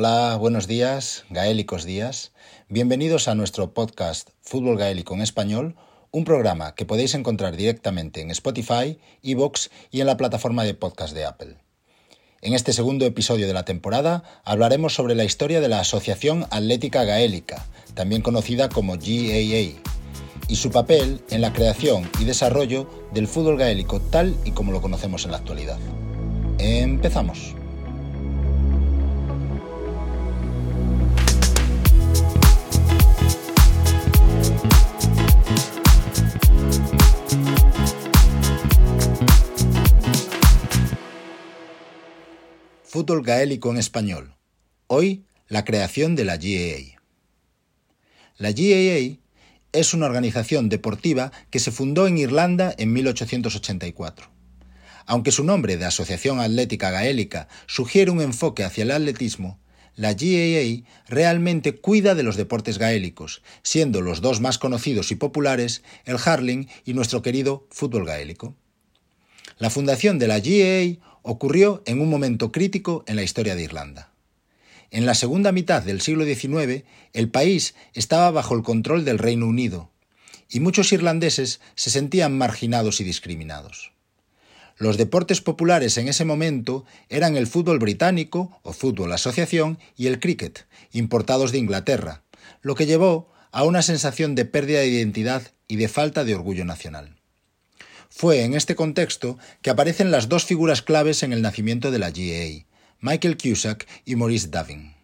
Hola, buenos días, gaélicos días. Bienvenidos a nuestro podcast Fútbol Gaélico en Español, un programa que podéis encontrar directamente en Spotify, Evox y en la plataforma de podcast de Apple. En este segundo episodio de la temporada hablaremos sobre la historia de la Asociación Atlética Gaélica, también conocida como GAA, y su papel en la creación y desarrollo del fútbol gaélico tal y como lo conocemos en la actualidad. Empezamos. Fútbol gaélico en español. Hoy, la creación de la GAA. La GAA es una organización deportiva que se fundó en Irlanda en 1884. Aunque su nombre de Asociación Atlética Gaélica sugiere un enfoque hacia el atletismo, la GAA realmente cuida de los deportes gaélicos, siendo los dos más conocidos y populares el hurling y nuestro querido fútbol gaélico. La fundación de la GAA ocurrió en un momento crítico en la historia de Irlanda. En la segunda mitad del siglo XIX, el país estaba bajo el control del Reino Unido, y muchos irlandeses se sentían marginados y discriminados. Los deportes populares en ese momento eran el fútbol británico o fútbol asociación y el cricket, importados de Inglaterra, lo que llevó a una sensación de pérdida de identidad y de falta de orgullo nacional. Fue en este contexto que aparecen las dos figuras claves en el nacimiento de la GAA, Michael Cusack y Maurice Davin.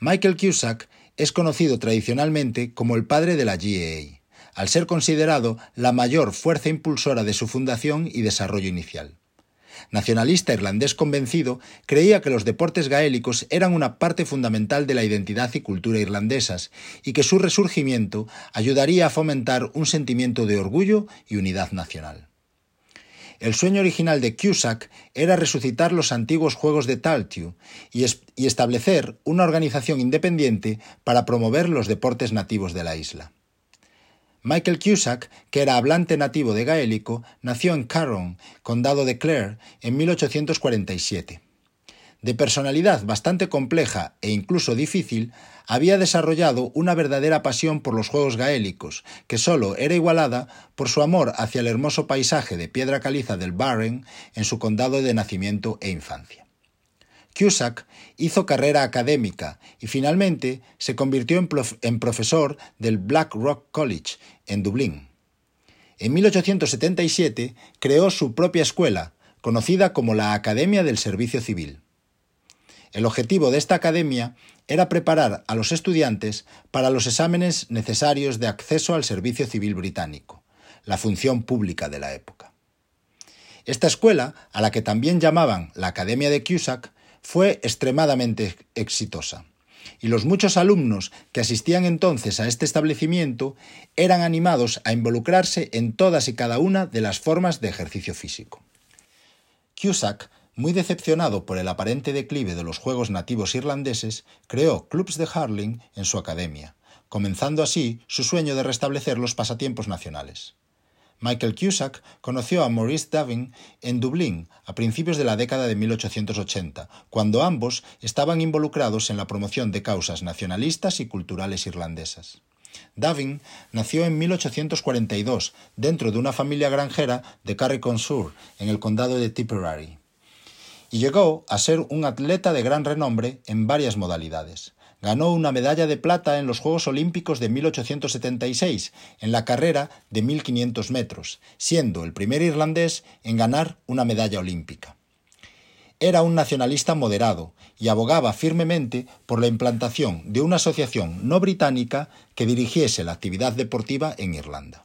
Michael Cusack es conocido tradicionalmente como el padre de la GAA, al ser considerado la mayor fuerza impulsora de su fundación y desarrollo inicial. Nacionalista irlandés convencido, creía que los deportes gaélicos eran una parte fundamental de la identidad y cultura irlandesas y que su resurgimiento ayudaría a fomentar un sentimiento de orgullo y unidad nacional. El sueño original de Cusack era resucitar los antiguos Juegos de Taltiu y, y establecer una organización independiente para promover los deportes nativos de la isla. Michael Cusack, que era hablante nativo de gaélico, nació en Carron, condado de Clare, en 1847. De personalidad bastante compleja e incluso difícil, había desarrollado una verdadera pasión por los juegos gaélicos, que sólo era igualada por su amor hacia el hermoso paisaje de piedra caliza del Barren en su condado de nacimiento e infancia. Cusack hizo carrera académica y finalmente se convirtió en, profesor del Black Rock College en Dublín. En 1877 creó su propia escuela, conocida como la Academia del Servicio Civil. El objetivo de esta academia era preparar a los estudiantes para los exámenes necesarios de acceso al servicio civil británico, la función pública de la época. Esta escuela, a la que también llamaban la Academia de Cusack, fue extremadamente exitosa, y los muchos alumnos que asistían entonces a este establecimiento eran animados a involucrarse en todas y cada una de las formas de ejercicio físico. Cusack, muy decepcionado por el aparente declive de los juegos nativos irlandeses, creó clubs de hurling en su academia, comenzando así su sueño de restablecer los pasatiempos nacionales. Michael Cusack conoció a Maurice Davin en Dublín a principios de la década de 1880, cuando ambos estaban involucrados en la promoción de causas nacionalistas y culturales irlandesas. Davin nació en 1842 dentro de una familia granjera de Carrick-on-Suir, en el condado de Tipperary, y llegó a ser un atleta de gran renombre en varias modalidades ganó una medalla de plata en los Juegos Olímpicos de 1876 en la carrera de 1500 metros, siendo el primer irlandés en ganar una medalla olímpica. Era un nacionalista moderado y abogaba firmemente por la implantación de una asociación no británica que dirigiese la actividad deportiva en Irlanda.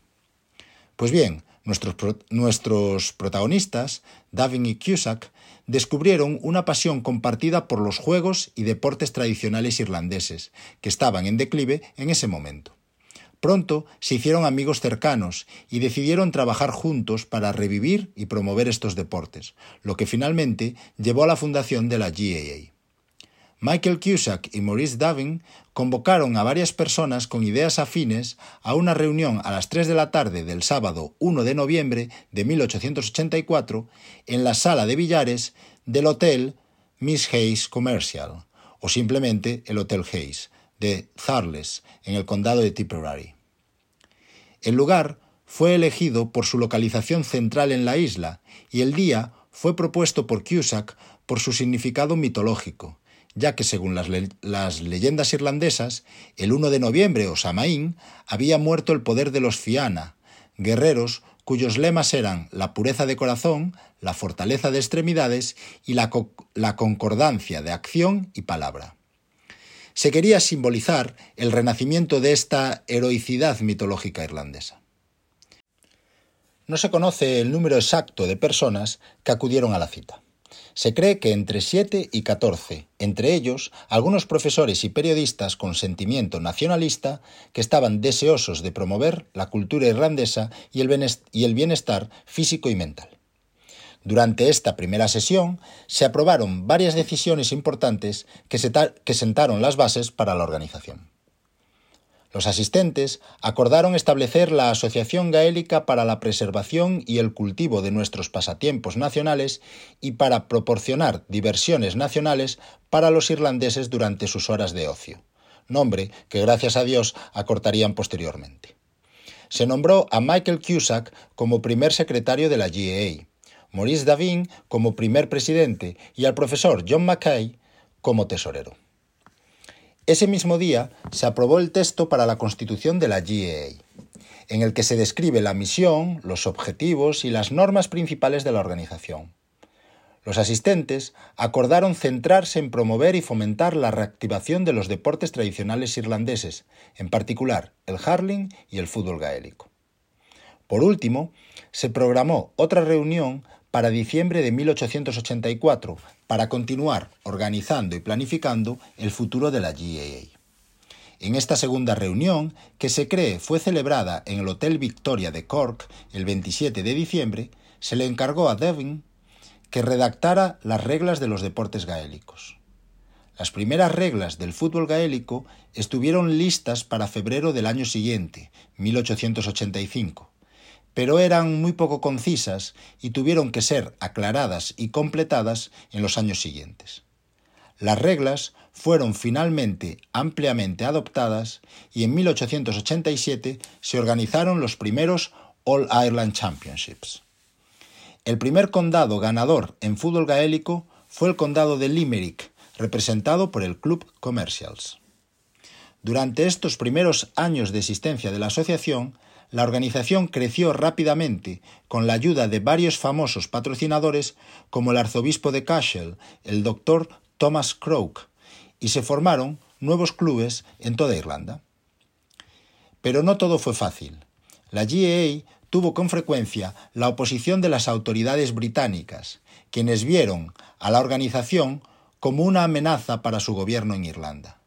Pues bien, nuestros, nuestros protagonistas, Davin y Cusack, descubrieron una pasión compartida por los juegos y deportes tradicionales irlandeses, que estaban en declive en ese momento. Pronto se hicieron amigos cercanos y decidieron trabajar juntos para revivir y promover estos deportes, lo que finalmente llevó a la fundación de la GAA. Michael Cusack y Maurice Davin convocaron a varias personas con ideas afines a una reunión a las 3 de la tarde del sábado 1 de noviembre de 1884 en la sala de billares del hotel Miss Hayes Commercial, o simplemente el Hotel Hayes, de Thurles, en el condado de Tipperary. El lugar fue elegido por su localización central en la isla y el día fue propuesto por Cusack por su significado mitológico, ya que según las, leyendas irlandesas, el 1 de noviembre o Samaín había muerto el poder de los Fianna, guerreros cuyos lemas eran la pureza de corazón, la fortaleza de extremidades y la concordancia de acción y palabra. Se quería simbolizar el renacimiento de esta heroicidad mitológica irlandesa. No se conoce el número exacto de personas que acudieron a la cita. Se cree que entre 7 y 14, entre ellos algunos profesores y periodistas con sentimiento nacionalista que estaban deseosos de promover la cultura irlandesa y el bienestar físico y mental. Durante esta primera sesión se aprobaron varias decisiones importantes que, sentaron las bases para la organización. Los asistentes acordaron establecer la Asociación Gaélica para la Preservación y el Cultivo de nuestros pasatiempos nacionales y para proporcionar diversiones nacionales para los irlandeses durante sus horas de ocio, nombre que gracias a Dios acortarían posteriormente. Se nombró a Michael Cusack como primer secretario de la GAA, Maurice Davin como primer presidente y al profesor John Mackay como tesorero. Ese mismo día se aprobó el texto para la constitución de la GAA, en el que se describe la misión, los objetivos y las normas principales de la organización. Los asistentes acordaron centrarse en promover y fomentar la reactivación de los deportes tradicionales irlandeses, en particular el hurling y el fútbol gaélico. Por último, se programó otra reunión para diciembre de 1884 para continuar organizando y planificando el futuro de la GAA. En esta segunda reunión, que se cree fue celebrada en el Hotel Victoria de Cork el 27 de diciembre, se le encargó a Devin que redactara las reglas de los deportes gaélicos. Las primeras reglas del fútbol gaélico estuvieron listas para febrero del año siguiente, 1885, pero eran muy poco concisas y tuvieron que ser aclaradas y completadas en los años siguientes. Las reglas fueron finalmente ampliamente adoptadas y en 1887 se organizaron los primeros All Ireland Championships. El primer condado ganador en fútbol gaélico fue el condado de Limerick, representado por el Club Commercials. Durante estos primeros años de existencia de la asociación, la organización creció rápidamente con la ayuda de varios famosos patrocinadores como el arzobispo de Cashel, el doctor Thomas Croke, y se formaron nuevos clubes en toda Irlanda. Pero no todo fue fácil. La GAA tuvo con frecuencia la oposición de las autoridades británicas, quienes vieron a la organización como una amenaza para su gobierno en Irlanda.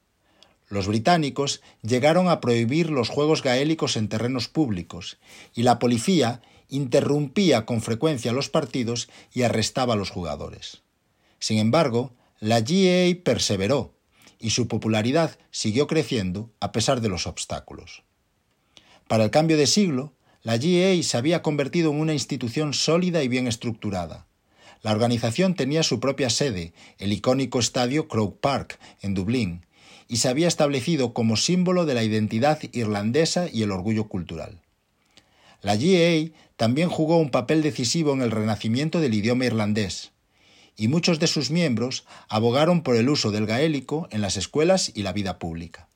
Los británicos llegaron a prohibir los juegos gaélicos en terrenos públicos y la policía interrumpía con frecuencia los partidos y arrestaba a los jugadores. Sin embargo, la GAA perseveró y su popularidad siguió creciendo a pesar de los obstáculos. Para el cambio de siglo, la GAA se había convertido en una institución sólida y bien estructurada. La organización tenía su propia sede, el icónico estadio Croke Park, en Dublín, y se había establecido como símbolo de la identidad irlandesa y el orgullo cultural. La GAA también jugó un papel decisivo en el renacimiento del idioma irlandés, y muchos de sus miembros abogaron por el uso del gaélico en las escuelas y la vida pública.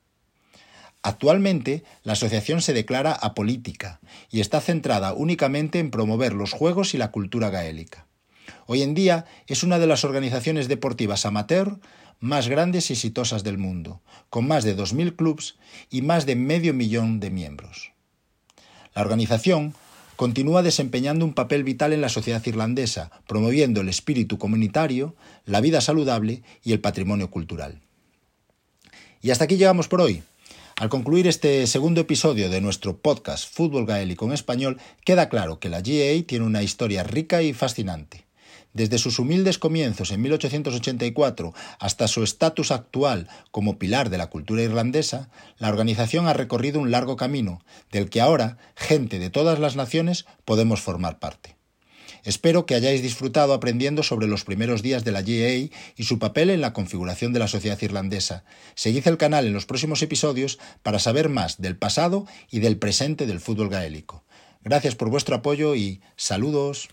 Actualmente, la asociación se declara apolítica y está centrada únicamente en promover los juegos y la cultura gaélica. Hoy en día es una de las organizaciones deportivas amateur más grandes y exitosas del mundo, con más de 2.000 clubes y más de medio millón de miembros. La organización continúa desempeñando un papel vital en la sociedad irlandesa, promoviendo el espíritu comunitario, la vida saludable y el patrimonio cultural. Y hasta aquí llegamos por hoy. Al concluir este segundo episodio de nuestro podcast Fútbol Gaélico en Español, queda claro que la GAA tiene una historia rica y fascinante. Desde sus humildes comienzos en 1884 hasta su estatus actual como pilar de la cultura irlandesa, la organización ha recorrido un largo camino, del que ahora gente de todas las naciones podemos formar parte. Espero que hayáis disfrutado aprendiendo sobre los primeros días de la GAA y su papel en la configuración de la sociedad irlandesa. Seguid el canal en los próximos episodios para saber más del pasado y del presente del fútbol gaélico. Gracias por vuestro apoyo y saludos.